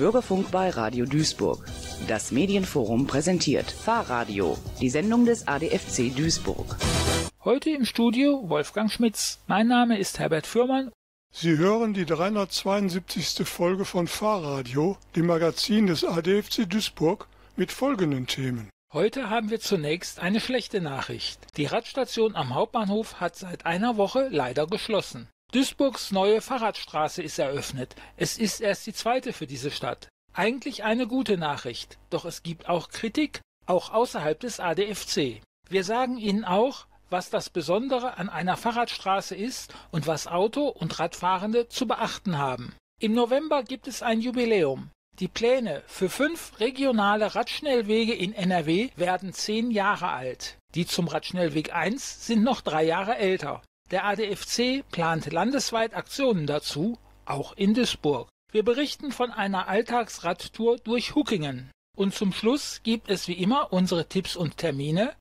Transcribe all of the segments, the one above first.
Bürgerfunk bei Radio Duisburg. Das Medienforum präsentiert Fahrradio, die Sendung des ADFC Duisburg. Heute im Studio Wolfgang Schmitz. Mein Name ist Herbert Fürmann. Sie hören die 372. Folge von Fahrradio, dem Magazin des ADFC Duisburg, mit folgenden Themen. Heute haben wir zunächst eine schlechte Nachricht. Die Radstation am Hauptbahnhof hat seit einer Woche leider geschlossen. Duisburgs neue Fahrradstraße ist eröffnet. Es ist erst die zweite für diese Stadt. Eigentlich eine gute Nachricht, doch es gibt auch Kritik, auch außerhalb des ADFC. Wir sagen Ihnen auch, was das Besondere an einer Fahrradstraße ist und was Auto- und Radfahrende zu beachten haben. Im November gibt es ein Jubiläum. Die Pläne für fünf regionale Radschnellwege in NRW werden zehn Jahre alt. Die zum Radschnellweg 1 sind noch drei Jahre älter. Der ADFC plant landesweit Aktionen dazu, auch in Duisburg. Wir berichten von einer Alltagsradtour durch Huckingen. Und zum Schluss gibt es wie immer unsere Tipps und Termine.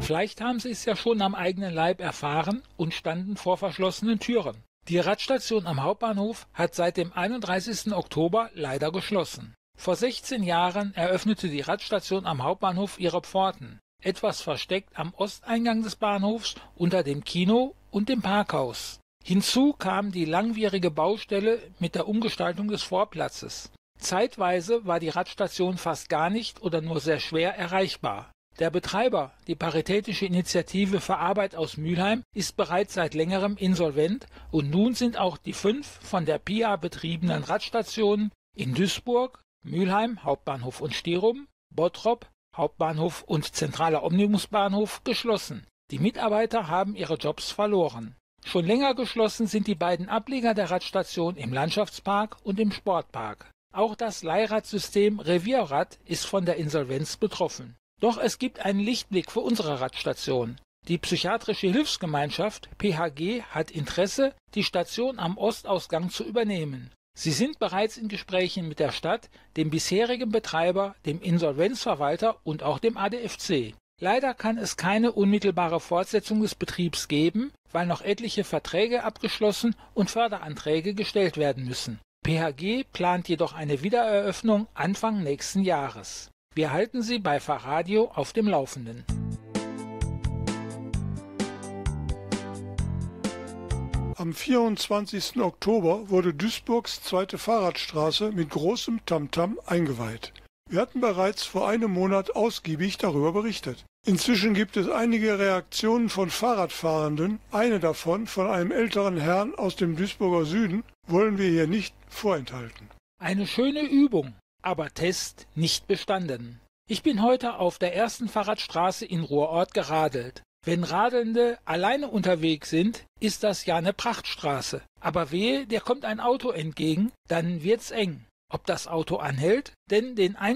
Vielleicht haben Sie es ja schon am eigenen Leib erfahren und standen vor verschlossenen Türen. Die Radstation am Hauptbahnhof hat seit dem 31. Oktober leider geschlossen. Vor 16 Jahren eröffnete die Radstation am Hauptbahnhof ihre Pforten, etwas versteckt am Osteingang des Bahnhofs unter dem Kino und dem Parkhaus. Hinzu kam die langwierige Baustelle mit der Umgestaltung des Vorplatzes. Zeitweise war die Radstation fast gar nicht oder nur sehr schwer erreichbar. Der Betreiber, die Paritätische Initiative für Arbeit aus Mülheim, ist bereits seit längerem insolvent und nun sind auch die fünf von der PIA betriebenen Radstationen in Duisburg, Mülheim, Hauptbahnhof und Stirum, Bottrop, Hauptbahnhof und zentraler Omnibusbahnhof geschlossen. Die Mitarbeiter haben ihre Jobs verloren. Schon länger geschlossen sind die beiden Ableger der Radstation im Landschaftspark und im Sportpark. Auch das Leihradsystem Revierrad ist von der Insolvenz betroffen. Doch es gibt einen Lichtblick für unsere Radstation. Die Psychiatrische Hilfsgemeinschaft PHG hat Interesse, die Station am Ostausgang zu übernehmen. Sie sind bereits in Gesprächen mit der Stadt, dem bisherigen Betreiber, dem Insolvenzverwalter und auch dem ADFC. Leider kann es keine unmittelbare Fortsetzung des Betriebs geben, weil noch etliche Verträge abgeschlossen und Förderanträge gestellt werden müssen. PHG plant jedoch eine Wiedereröffnung Anfang nächsten Jahres. Wir halten Sie bei Fahrradio auf dem Laufenden. Am 24. Oktober wurde Duisburgs zweite Fahrradstraße mit großem Tamtam eingeweiht. Wir hatten bereits vor einem Monat ausgiebig darüber berichtet. Inzwischen gibt es einige Reaktionen von Fahrradfahrenden. Eine davon von einem älteren Herrn aus dem Duisburger Süden wollen wir hier nicht vorenthalten. Eine schöne Übung, aber Test nicht bestanden. Ich bin heute auf der ersten Fahrradstraße in Ruhrort geradelt. Wenn Radelnde alleine unterwegs sind, ist das ja eine Prachtstraße. Aber wehe, dir kommt ein Auto entgegen, dann wird's eng. Ob das Auto anhält? Denn den 1,50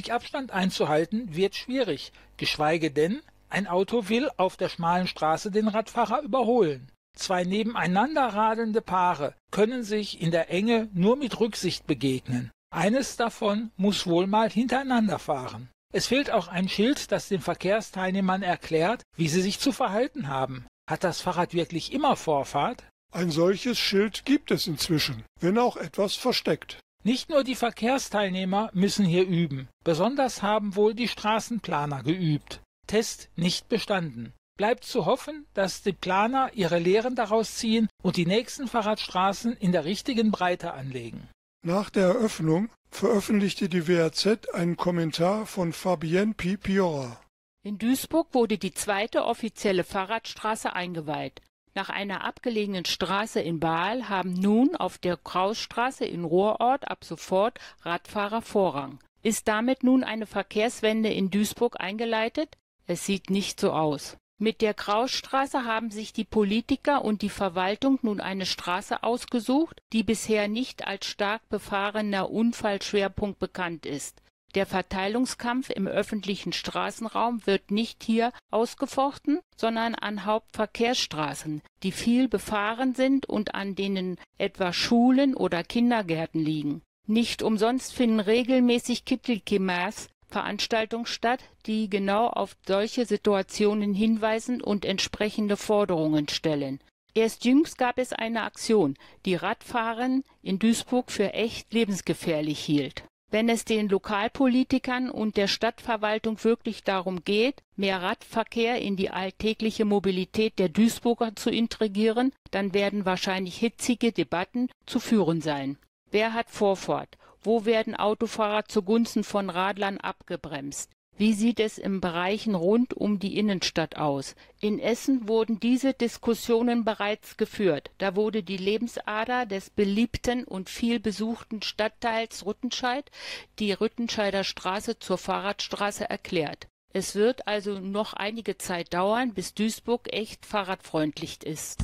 Meter Abstand einzuhalten wird schwierig, geschweige denn, ein Auto will auf der schmalen Straße den Radfahrer überholen. Zwei nebeneinander radelnde Paare können sich in der Enge nur mit Rücksicht begegnen. Eines davon muss wohl mal hintereinander fahren. Es fehlt auch ein Schild, das den Verkehrsteilnehmern erklärt, wie sie sich zu verhalten haben. Hat das Fahrrad wirklich immer Vorfahrt? Ein solches Schild gibt es inzwischen, wenn auch etwas versteckt. Nicht nur die Verkehrsteilnehmer müssen hier üben, besonders haben wohl die Straßenplaner geübt. Test nicht bestanden. Bleibt zu hoffen, dass die Planer ihre Lehren daraus ziehen und die nächsten Fahrradstraßen in der richtigen Breite anlegen. Nach der Eröffnung veröffentlichte die WAZ einen Kommentar von Fabienne Piora. In Duisburg wurde die zweite offizielle Fahrradstraße eingeweiht. Nach einer abgelegenen Straße in Baal haben nun auf der Krausstraße in Ruhrort ab sofort Radfahrer Vorrang. Ist damit nun eine Verkehrswende in Duisburg eingeleitet? Es sieht nicht so aus. Mit der Krausstraße haben sich die Politiker und die Verwaltung nun eine Straße ausgesucht, die bisher nicht als stark befahrener Unfallschwerpunkt bekannt ist. Der Verteilungskampf im öffentlichen Straßenraum wird nicht hier ausgefochten, sondern an Hauptverkehrsstraßen, die viel befahren sind und an denen etwa Schulen oder Kindergärten liegen. Nicht umsonst finden regelmäßig Kittelkimmers Veranstaltungen statt, die genau auf solche Situationen hinweisen und entsprechende Forderungen stellen. Erst jüngst gab es eine Aktion, die Radfahren in Duisburg für echt lebensgefährlich hielt. Wenn es den Lokalpolitikern und der Stadtverwaltung wirklich darum geht, mehr Radverkehr in die alltägliche Mobilität der Duisburger zu integrieren, dann werden wahrscheinlich hitzige Debatten zu führen sein. Wer hat Vorfahrt? Wo werden Autofahrer zugunsten von Radlern abgebremst? Wie sieht es in Bereichen rund um die Innenstadt aus? In Essen wurden diese Diskussionen bereits geführt. Da wurde die Lebensader des beliebten und viel besuchten Stadtteils Rüttenscheid, die Rüttenscheider Straße zur Fahrradstraße erklärt. Es wird also noch einige Zeit dauern, bis Duisburg echt fahrradfreundlich ist.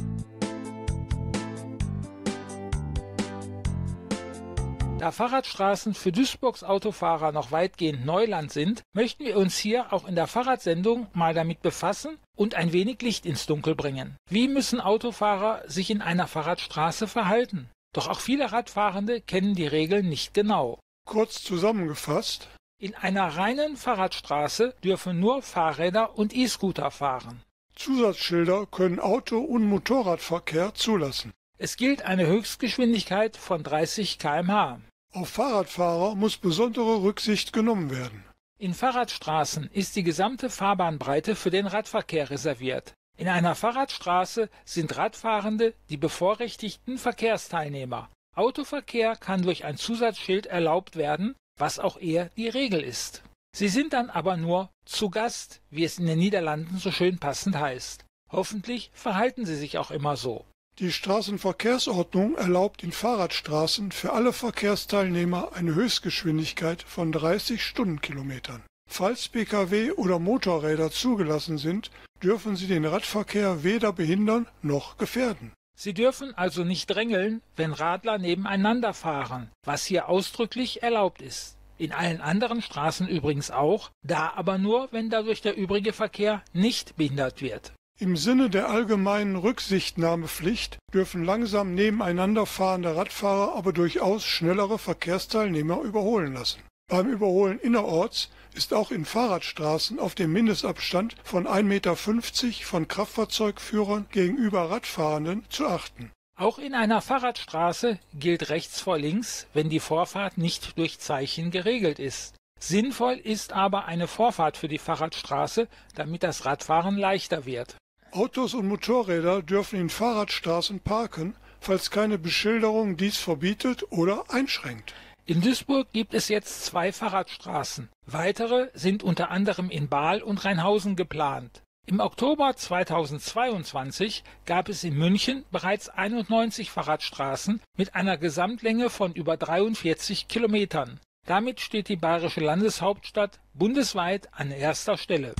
Da Fahrradstraßen für Duisburgs Autofahrer noch weitgehend Neuland sind, möchten wir uns hier auch in der Fahrradsendung mal damit befassen und ein wenig Licht ins Dunkel bringen. Wie müssen Autofahrer sich in einer Fahrradstraße verhalten? Doch auch viele Radfahrende kennen die Regeln nicht genau. Kurz zusammengefasst. In einer reinen Fahrradstraße dürfen nur Fahrräder und E-Scooter fahren. Zusatzschilder können Auto- und Motorradverkehr zulassen. Es gilt eine Höchstgeschwindigkeit von 30 km/h. Auf Fahrradfahrer muss besondere Rücksicht genommen werden. In Fahrradstraßen ist die gesamte Fahrbahnbreite für den Radverkehr reserviert. In einer Fahrradstraße sind Radfahrende die bevorrechtigten Verkehrsteilnehmer. Autoverkehr kann durch ein Zusatzschild erlaubt werden, was auch eher die Regel ist. Sie sind dann aber nur zu Gast, wie es in den Niederlanden so schön passend heißt. Hoffentlich verhalten sie sich auch immer so. Die Straßenverkehrsordnung erlaubt in Fahrradstraßen für alle Verkehrsteilnehmer eine Höchstgeschwindigkeit von 30 Stundenkilometern. Falls Pkw oder Motorräder zugelassen sind, dürfen sie den Radverkehr weder behindern noch gefährden. Sie dürfen also nicht drängeln, wenn Radler nebeneinander fahren, was hier ausdrücklich erlaubt ist. In allen anderen Straßen übrigens auch, da aber nur, wenn dadurch der übrige Verkehr nicht behindert wird. Im Sinne der allgemeinen Rücksichtnahmepflicht dürfen langsam nebeneinander fahrende Radfahrer aber durchaus schnellere Verkehrsteilnehmer überholen lassen. Beim Überholen innerorts ist auch in Fahrradstraßen auf den Mindestabstand von 1,50 Meter von Kraftfahrzeugführern gegenüber Radfahrenden zu achten. Auch in einer Fahrradstraße gilt rechts vor links, wenn die Vorfahrt nicht durch Zeichen geregelt ist. Sinnvoll ist aber eine Vorfahrt für die Fahrradstraße, damit das Radfahren leichter wird. Autos und Motorräder dürfen in Fahrradstraßen parken, falls keine Beschilderung dies verbietet oder einschränkt. In Duisburg gibt es jetzt zwei Fahrradstraßen. Weitere sind unter anderem in Baal und Rheinhausen geplant. Im Oktober 2022 gab es in München bereits 91 Fahrradstraßen mit einer Gesamtlänge von über 43 Kilometern. Damit steht die bayerische Landeshauptstadt bundesweit an erster Stelle.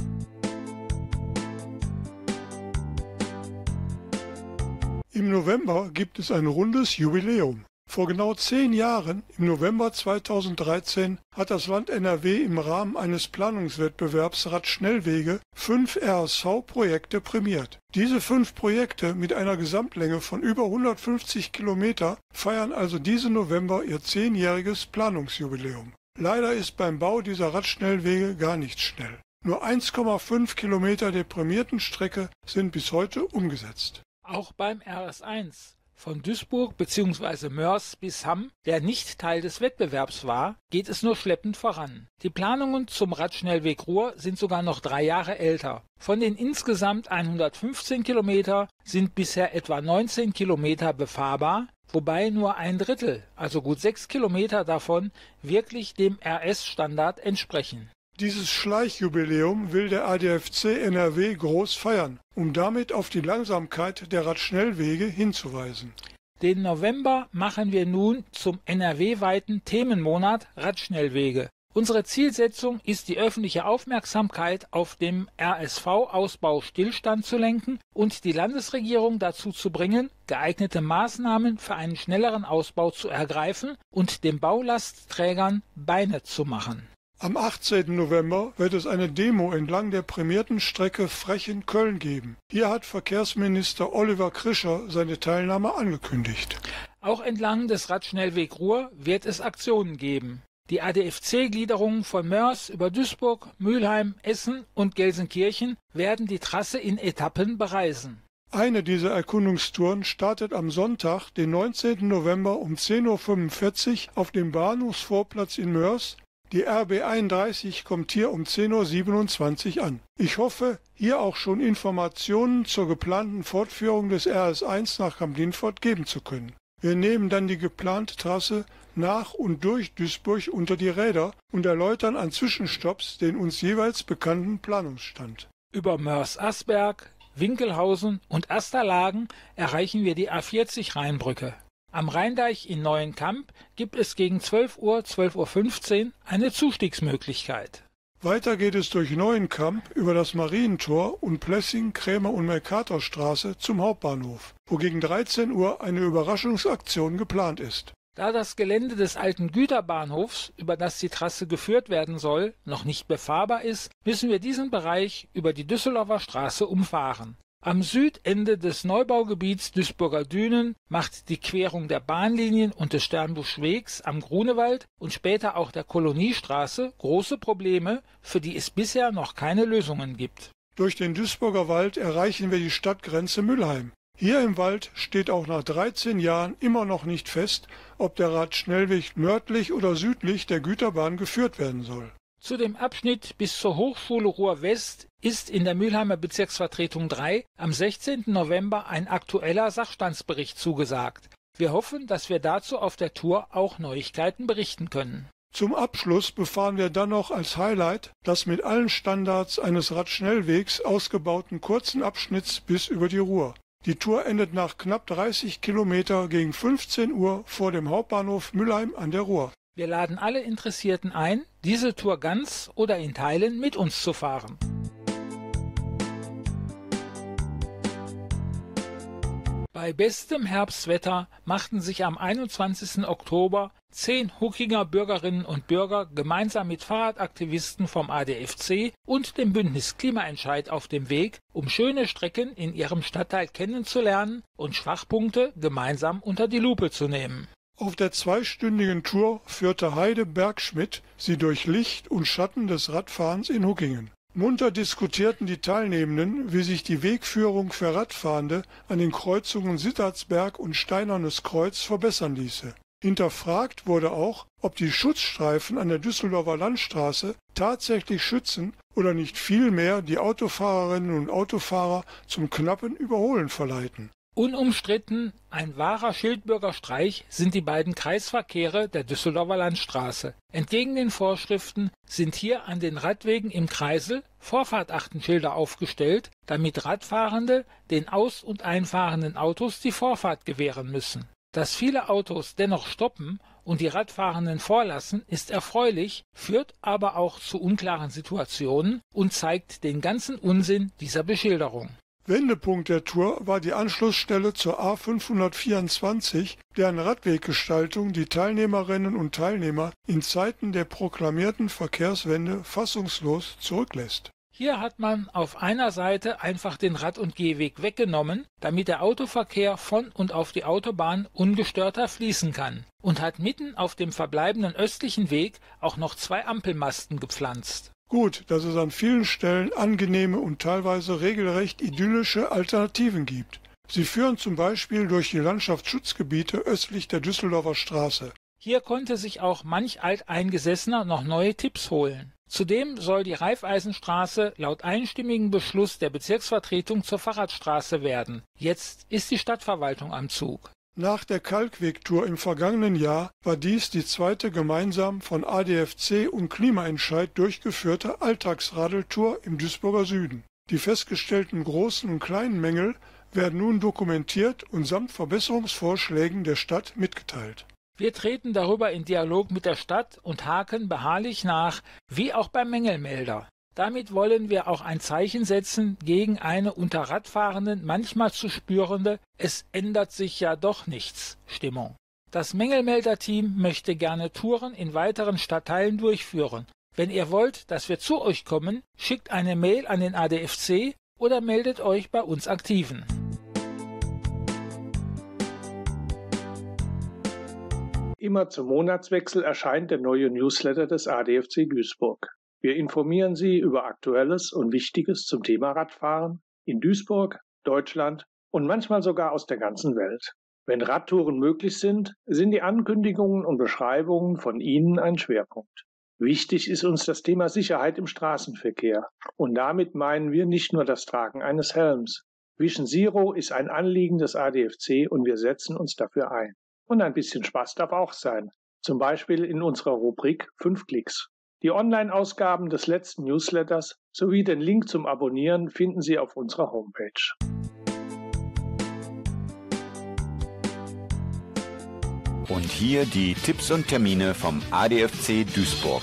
Im November gibt es ein rundes Jubiläum. Vor genau zehn Jahren, im November 2013, hat das Land NRW im Rahmen eines Planungswettbewerbs Radschnellwege fünf RSV-Projekte prämiert. Diese fünf Projekte mit einer Gesamtlänge von über 150 Kilometer feiern also diesen November ihr zehnjähriges Planungsjubiläum. Leider ist beim Bau dieser Radschnellwege gar nichts schnell. Nur 1,5 Kilometer der prämierten Strecke sind bis heute umgesetzt. Auch beim RS1 von Duisburg bzw. Mörs bis Hamm, der nicht Teil des Wettbewerbs war, geht es nur schleppend voran. Die Planungen zum Radschnellweg Ruhr sind sogar noch drei Jahre älter. Von den insgesamt 115 Kilometer sind bisher etwa 19 Kilometer befahrbar, wobei nur ein Drittel, also gut sechs Kilometer davon, wirklich dem RS-Standard entsprechen. Dieses Schleichjubiläum will der ADFC NRW groß feiern, um damit auf die Langsamkeit der Radschnellwege hinzuweisen. Den November machen wir nun zum NRW-weiten Themenmonat Radschnellwege. Unsere Zielsetzung ist, die öffentliche Aufmerksamkeit auf dem RSV-Ausbau Stillstand zu lenken und die Landesregierung dazu zu bringen, geeignete Maßnahmen für einen schnelleren Ausbau zu ergreifen und den Baulastträgern Beine zu machen. Am 18. November wird es eine Demo entlang der prämierten Strecke Frechen-Köln geben. Hier hat Verkehrsminister Oliver Krischer seine Teilnahme angekündigt. Auch entlang des Radschnellweg Ruhr wird es Aktionen geben. Die ADFC-Gliederungen von Mörs über Duisburg, Mülheim, Essen und Gelsenkirchen werden die Trasse in Etappen bereisen. Eine dieser Erkundungstouren startet am Sonntag, den 19. November um 10.45 Uhr auf dem Bahnhofsvorplatz in Mörs. Die RB 31 kommt hier um 10.27 Uhr an. Ich hoffe, hier auch schon Informationen zur geplanten Fortführung des RS1 nach Kamp-Lindfort geben zu können. Wir nehmen dann die geplante Trasse nach und durch Duisburg unter die Räder und erläutern an Zwischenstopps den uns jeweils bekannten Planungsstand. Über Mörs-Asberg, Winkelhausen und Asterlagen erreichen wir die A40 Rheinbrücke. Am Rheindeich in Neuenkamp gibt es gegen 12 Uhr, 12.15 Uhr eine Zustiegsmöglichkeit. Weiter geht es durch Neuenkamp über das Marientor und Plessing, Krämer und Mercatorstraße zum Hauptbahnhof, wo gegen 13 Uhr eine Überraschungsaktion geplant ist. Da das Gelände des alten Güterbahnhofs, über das die Trasse geführt werden soll, noch nicht befahrbar ist, müssen wir diesen Bereich über die Düsseldorfer Straße umfahren. Am Südende des Neubaugebiets Duisburger Dünen macht die Querung der Bahnlinien und des Sternbuschwegs am Grunewald und später auch der Koloniestraße große Probleme, für die es bisher noch keine Lösungen gibt. Durch den Duisburger Wald erreichen wir die Stadtgrenze Müllheim. Hier im Wald steht auch nach 13 Jahren immer noch nicht fest, ob der Radschnellweg nördlich oder südlich der Güterbahn geführt werden soll. Zu dem Abschnitt bis zur Hochschule Ruhr-West ist in der Mülheimer Bezirksvertretung 3 am 16. November ein aktueller Sachstandsbericht zugesagt. Wir hoffen, dass wir dazu auf der Tour auch Neuigkeiten berichten können. Zum Abschluss befahren wir dann noch als Highlight das mit allen Standards eines Radschnellwegs ausgebauten kurzen Abschnitts bis über die Ruhr. Die Tour endet nach knapp 30 Kilometer gegen 15 Uhr vor dem Hauptbahnhof Mülheim an der Ruhr. Wir laden alle Interessierten ein, diese Tour ganz oder in Teilen mit uns zu fahren. Bei bestem Herbstwetter machten sich am 21. Oktober zehn Huckinger Bürgerinnen und Bürger gemeinsam mit Fahrradaktivisten vom ADFC und dem Bündnis Klimaentscheid auf dem Weg, um schöne Strecken in ihrem Stadtteil kennenzulernen und Schwachpunkte gemeinsam unter die Lupe zu nehmen. Auf der zweistündigen Tour führte Heide Bergschmidt sie durch Licht und Schatten des Radfahrens in Huckingen. Munter diskutierten die Teilnehmenden, wie sich die Wegführung für Radfahrende an den Kreuzungen Sittertsberg und Steinernes Kreuz verbessern ließe. Hinterfragt wurde auch, ob die Schutzstreifen an der Düsseldorfer Landstraße tatsächlich schützen oder nicht vielmehr die Autofahrerinnen und Autofahrer zum knappen Überholen verleiten. Unumstritten ein wahrer Schildbürgerstreich sind die beiden Kreisverkehre der Düsseldorfer Landstraße. Entgegen den Vorschriften sind hier an den Radwegen im Kreisel Vorfahrtachtenschilder aufgestellt, damit Radfahrende den aus- und einfahrenden Autos die Vorfahrt gewähren müssen. Dass viele Autos dennoch stoppen und die Radfahrenden vorlassen, ist erfreulich, führt aber auch zu unklaren Situationen und zeigt den ganzen Unsinn dieser Beschilderung. Wendepunkt der Tour war die Anschlussstelle zur A 524, deren Radweggestaltung die Teilnehmerinnen und Teilnehmer in Zeiten der proklamierten Verkehrswende fassungslos zurücklässt. Hier hat man auf einer Seite einfach den Rad- und Gehweg weggenommen, damit der Autoverkehr von und auf die Autobahn ungestörter fließen kann und hat mitten auf dem verbleibenden östlichen Weg auch noch zwei Ampelmasten gepflanzt. Gut, dass es an vielen Stellen angenehme und teilweise regelrecht idyllische Alternativen gibt. Sie führen zum Beispiel durch die Landschaftsschutzgebiete östlich der Düsseldorfer Straße. Hier konnte sich auch manch Alteingesessener noch neue Tipps holen. Zudem soll die Raiffeisenstraße laut einstimmigem Beschluss der Bezirksvertretung zur Fahrradstraße werden. Jetzt ist die Stadtverwaltung am Zug. Nach der Kalkwegtour im vergangenen Jahr war dies die zweite gemeinsam von ADFC und Klimaentscheid durchgeführte Alltagsradeltour im Duisburger Süden. Die festgestellten großen und kleinen Mängel werden nun dokumentiert und samt Verbesserungsvorschlägen der Stadt mitgeteilt. Wir treten darüber in Dialog mit der Stadt und haken beharrlich nach, wie auch beim Mängelmelder. Damit wollen wir auch ein Zeichen setzen gegen eine unter Radfahrenden manchmal zu spürende Es ändert sich ja doch nichts Stimmung. Das Mängelmelder-Team möchte gerne Touren in weiteren Stadtteilen durchführen. Wenn ihr wollt, dass wir zu euch kommen, schickt eine Mail an den ADFC oder meldet euch bei uns Aktiven. Immer zum Monatswechsel erscheint der neue Newsletter des ADFC Duisburg. Wir informieren Sie über Aktuelles und Wichtiges zum Thema Radfahren in Duisburg, Deutschland und manchmal sogar aus der ganzen Welt. Wenn Radtouren möglich sind, sind die Ankündigungen und Beschreibungen von Ihnen ein Schwerpunkt. Wichtig ist uns das Thema Sicherheit im Straßenverkehr. Und damit meinen wir nicht nur das Tragen eines Helms. Vision Zero ist ein Anliegen des ADFC und wir setzen uns dafür ein. Und ein bisschen Spaß darf auch sein. Zum Beispiel in unserer Rubrik 5 Klicks. Die Online-Ausgaben des letzten Newsletters sowie den Link zum Abonnieren finden Sie auf unserer Homepage. Und hier die Tipps und Termine vom ADFC Duisburg.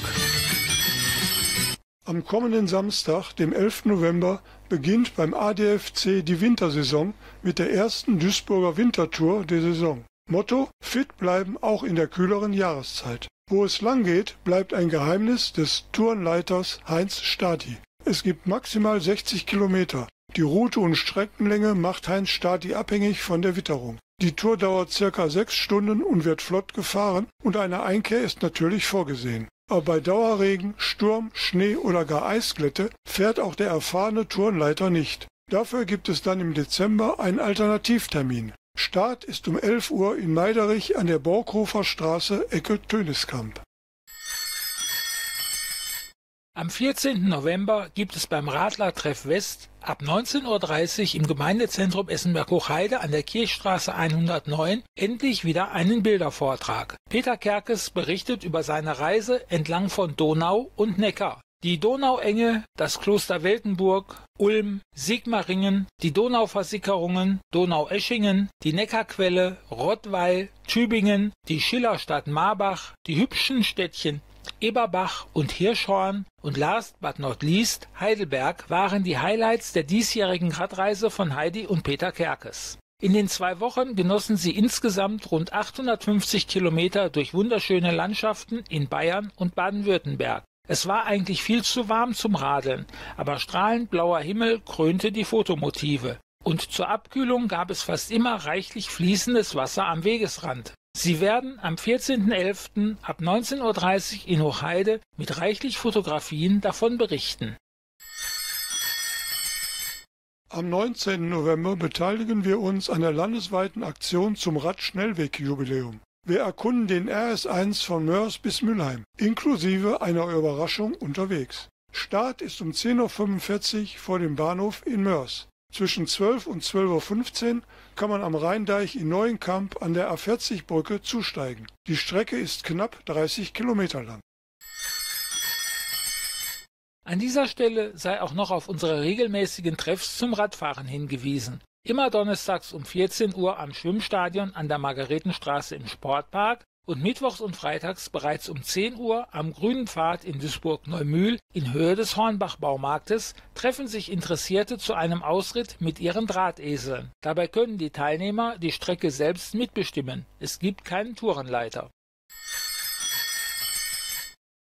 Am kommenden Samstag, dem 11. November, beginnt beim ADFC die Wintersaison mit der ersten Duisburger Wintertour der Saison. Motto: Fit bleiben auch in der kühleren Jahreszeit. Wo es lang geht, bleibt ein Geheimnis des Tourenleiters Heinz Stati. Es gibt maximal 60 Kilometer. Die Route und Streckenlänge macht Heinz Stati abhängig von der Witterung. Die Tour dauert circa sechs Stunden und wird flott gefahren und eine Einkehr ist natürlich vorgesehen. Aber bei Dauerregen, Sturm, Schnee oder gar Eisglätte fährt auch der erfahrene Tourenleiter nicht. Dafür gibt es dann im Dezember einen Alternativtermin. Start ist um 11 Uhr in Meiderich an der Borkhofer Straße Ecke Töniskamp. Am 14. November gibt es beim Radlertreff West ab 19.30 Uhr im Gemeindezentrum Essenberg-Hochheide an der Kirchstraße 109 endlich wieder einen Bildervortrag. Peter Kerkes berichtet über seine Reise entlang von Donau und Neckar. Die Donauenge, das Kloster Weltenburg, Ulm, Sigmaringen, die Donauversickerungen, Donaueschingen, die Neckarquelle, Rottweil, Tübingen, die Schillerstadt Marbach, die hübschen Städtchen Eberbach und Hirschhorn und last but not least Heidelberg waren die Highlights der diesjährigen Radreise von Heidi und Peter Kerkes. In den zwei Wochen genossen sie insgesamt rund 850 Kilometer durch wunderschöne Landschaften in Bayern und Baden-Württemberg. Es war eigentlich viel zu warm zum Radeln, aber strahlend blauer Himmel krönte die Fotomotive. Und zur Abkühlung gab es fast immer reichlich fließendes Wasser am Wegesrand. Sie werden am 14.11. ab 19.30 Uhr in Hochheide mit reichlich Fotografien davon berichten. Am 19. November beteiligen wir uns an der landesweiten Aktion zum Radschnellwegjubiläum. Wir erkunden den RS1 von Mörs bis Mülheim, inklusive einer Überraschung unterwegs. Start ist um 10.45 Uhr vor dem Bahnhof in Mörs. Zwischen 12 und 12.15 Uhr kann man am Rheindeich in Neuenkamp an der A40-Brücke zusteigen. Die Strecke ist knapp 30 Kilometer lang. An dieser Stelle sei auch noch auf unsere regelmäßigen Treffs zum Radfahren hingewiesen. Immer donnerstags um 14 Uhr am Schwimmstadion an der Margaretenstraße im Sportpark und mittwochs und freitags bereits um 10 Uhr am Grünen Pfad in Duisburg-Neumühl in Höhe des Hornbach-Baumarktes treffen sich Interessierte zu einem Ausritt mit ihren Drahteseln. Dabei können die Teilnehmer die Strecke selbst mitbestimmen. Es gibt keinen Tourenleiter.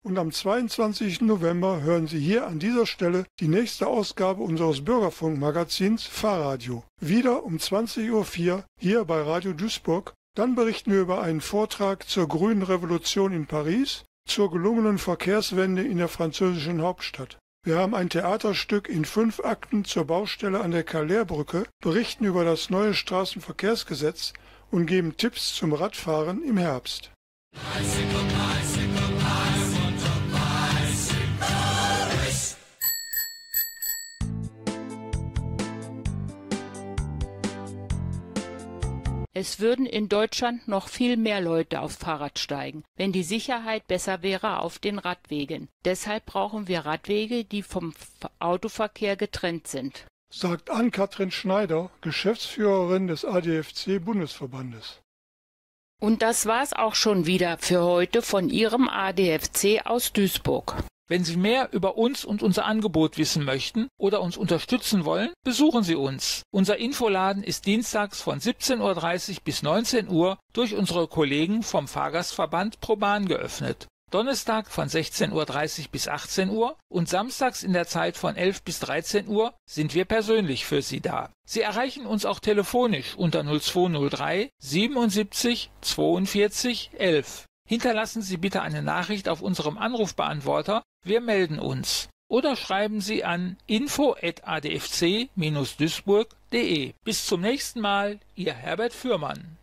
Und am 22. November hören Sie hier an dieser Stelle die nächste Ausgabe unseres Bürgerfunkmagazins Fahrradio. Wieder um 20.04 Uhr hier bei Radio Duisburg dann berichten wir über einen Vortrag zur Grünen Revolution in Paris, zur gelungenen Verkehrswende in der französischen Hauptstadt. Wir haben ein Theaterstück in fünf Akten zur Baustelle an der Calais-Brücke, berichten über das neue Straßenverkehrsgesetz und geben Tipps zum Radfahren im Herbst. Es würden in Deutschland noch viel mehr Leute aufs Fahrrad steigen, wenn die Sicherheit besser wäre auf den Radwegen. Deshalb brauchen wir Radwege, die vom Autoverkehr getrennt sind. Sagt Ann-Kathrin Schneider, Geschäftsführerin des ADFC Bundesverbandes. Und das war's auch schon wieder für heute von Ihrem ADFC aus Duisburg. Wenn Sie mehr über uns und unser Angebot wissen möchten oder uns unterstützen wollen, besuchen Sie uns. Unser Infoladen ist dienstags von 17.30 Uhr bis 19 Uhr durch unsere Kollegen vom Fahrgastverband Proban geöffnet. Donnerstag von 16.30 Uhr bis 18 Uhr und samstags in der Zeit von 11 bis 13 Uhr sind wir persönlich für Sie da. Sie erreichen uns auch telefonisch unter 0203 77 42 11. Hinterlassen Sie bitte eine Nachricht auf unserem Anrufbeantworter. Wir melden uns. oder schreiben Sie an info@adfc-duisburg.de. Bis zum nächsten Mal, Ihr Herbert Fürmann.